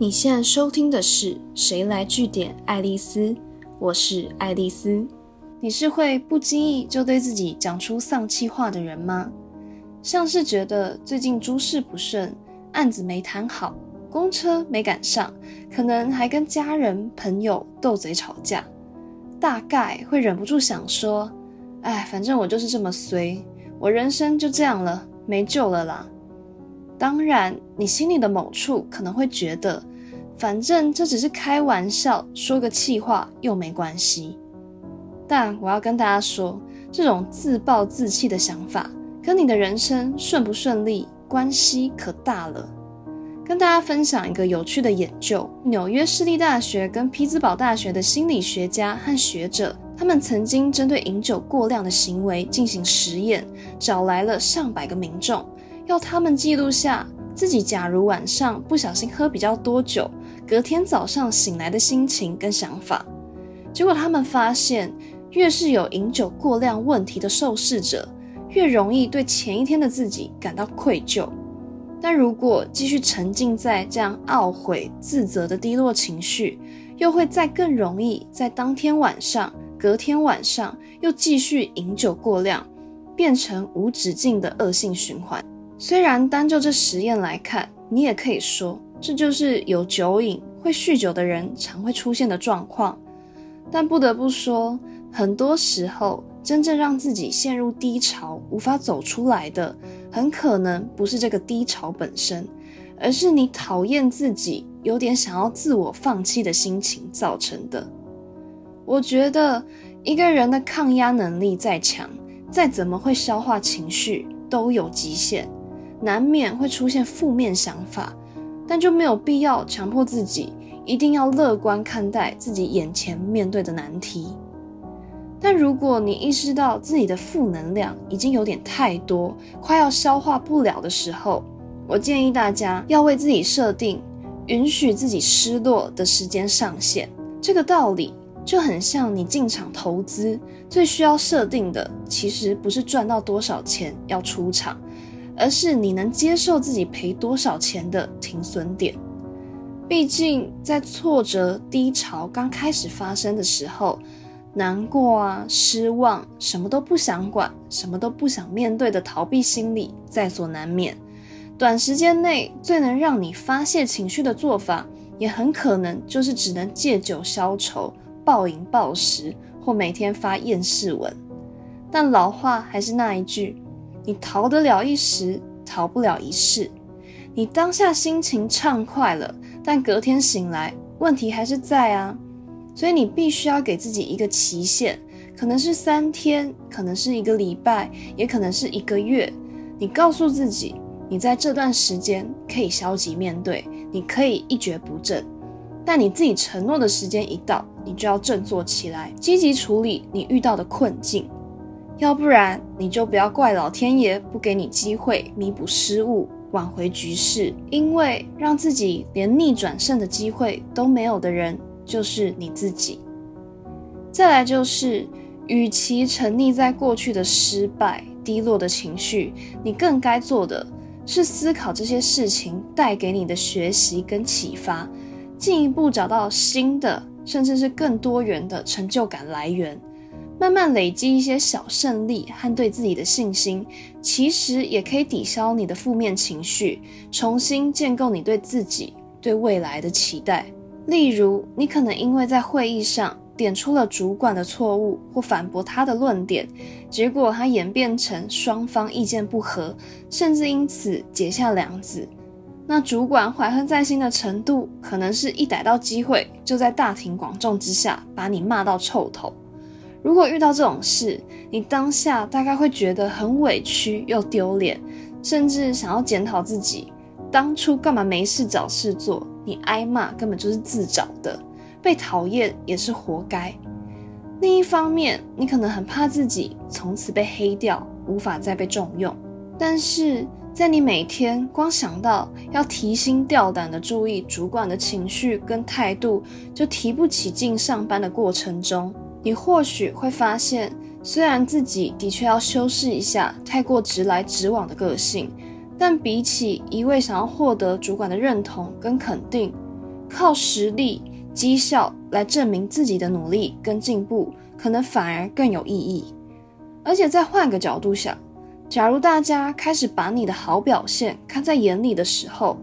你现在收听的是《谁来据点爱丽丝》，我是爱丽丝。你是会不经意就对自己讲出丧气话的人吗？像是觉得最近诸事不顺，案子没谈好，公车没赶上，可能还跟家人朋友斗嘴吵架，大概会忍不住想说：“哎，反正我就是这么衰，我人生就这样了，没救了啦。”当然，你心里的某处可能会觉得。反正这只是开玩笑，说个气话又没关系。但我要跟大家说，这种自暴自弃的想法，跟你的人生顺不顺利关系可大了。跟大家分享一个有趣的研究：纽约市立大学跟匹兹堡大学的心理学家和学者，他们曾经针对饮酒过量的行为进行实验，找来了上百个民众，要他们记录下自己假如晚上不小心喝比较多酒。隔天早上醒来的心情跟想法，结果他们发现，越是有饮酒过量问题的受试者，越容易对前一天的自己感到愧疚。但如果继续沉浸在这样懊悔、自责的低落情绪，又会再更容易在当天晚上、隔天晚上又继续饮酒过量，变成无止境的恶性循环。虽然单就这实验来看，你也可以说。这就是有酒瘾、会酗酒的人常会出现的状况，但不得不说，很多时候真正让自己陷入低潮、无法走出来的，很可能不是这个低潮本身，而是你讨厌自己、有点想要自我放弃的心情造成的。我觉得一个人的抗压能力再强，再怎么会消化情绪，都有极限，难免会出现负面想法。但就没有必要强迫自己一定要乐观看待自己眼前面对的难题。但如果你意识到自己的负能量已经有点太多，快要消化不了的时候，我建议大家要为自己设定允许自己失落的时间上限。这个道理就很像你进场投资，最需要设定的其实不是赚到多少钱要出场。而是你能接受自己赔多少钱的停损点。毕竟，在挫折低潮刚开始发生的时候，难过啊、失望，什么都不想管，什么都不想面对的逃避心理在所难免。短时间内最能让你发泄情绪的做法，也很可能就是只能借酒消愁、暴饮暴食，或每天发厌世文。但老话还是那一句。你逃得了一时，逃不了一世。你当下心情畅快了，但隔天醒来，问题还是在啊。所以你必须要给自己一个期限，可能是三天，可能是一个礼拜，也可能是一个月。你告诉自己，你在这段时间可以消极面对，你可以一蹶不振。但你自己承诺的时间一到，你就要振作起来，积极处理你遇到的困境。要不然，你就不要怪老天爷不给你机会弥补失误、挽回局势，因为让自己连逆转胜的机会都没有的人，就是你自己。再来就是，与其沉溺在过去的失败、低落的情绪，你更该做的是思考这些事情带给你的学习跟启发，进一步找到新的，甚至是更多元的成就感来源。慢慢累积一些小胜利和对自己的信心，其实也可以抵消你的负面情绪，重新建构你对自己、对未来的期待。例如，你可能因为在会议上点出了主管的错误或反驳他的论点，结果他演变成双方意见不合，甚至因此结下梁子。那主管怀恨在心的程度，可能是一逮到机会就在大庭广众之下把你骂到臭头。如果遇到这种事，你当下大概会觉得很委屈又丢脸，甚至想要检讨自己当初干嘛没事找事做。你挨骂根本就是自找的，被讨厌也是活该。另一方面，你可能很怕自己从此被黑掉，无法再被重用。但是在你每天光想到要提心吊胆的注意主管的情绪跟态度，就提不起劲上班的过程中。你或许会发现，虽然自己的确要修饰一下太过直来直往的个性，但比起一味想要获得主管的认同跟肯定，靠实力、绩效来证明自己的努力跟进步，可能反而更有意义。而且再换个角度想，假如大家开始把你的好表现看在眼里的时候，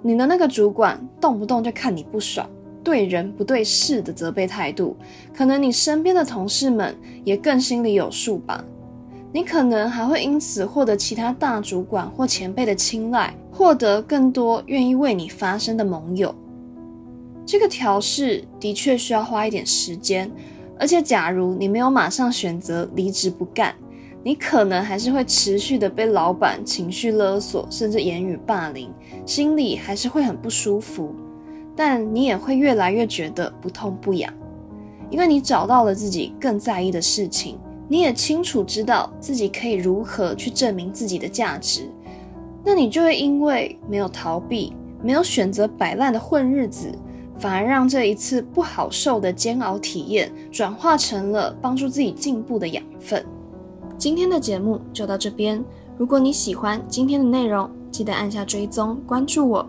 你的那个主管动不动就看你不爽，对人不对事的责备态度，可能你身边的同事们也更心里有数吧。你可能还会因此获得其他大主管或前辈的青睐，获得更多愿意为你发声的盟友。这个调试的确需要花一点时间，而且假如你没有马上选择离职不干，你可能还是会持续的被老板情绪勒索，甚至言语霸凌，心里还是会很不舒服。但你也会越来越觉得不痛不痒，因为你找到了自己更在意的事情。你也清楚知道自己可以如何去证明自己的价值，那你就会因为没有逃避，没有选择摆烂的混日子，反而让这一次不好受的煎熬体验转化成了帮助自己进步的养分。今天的节目就到这边，如果你喜欢今天的内容，记得按下追踪关注我，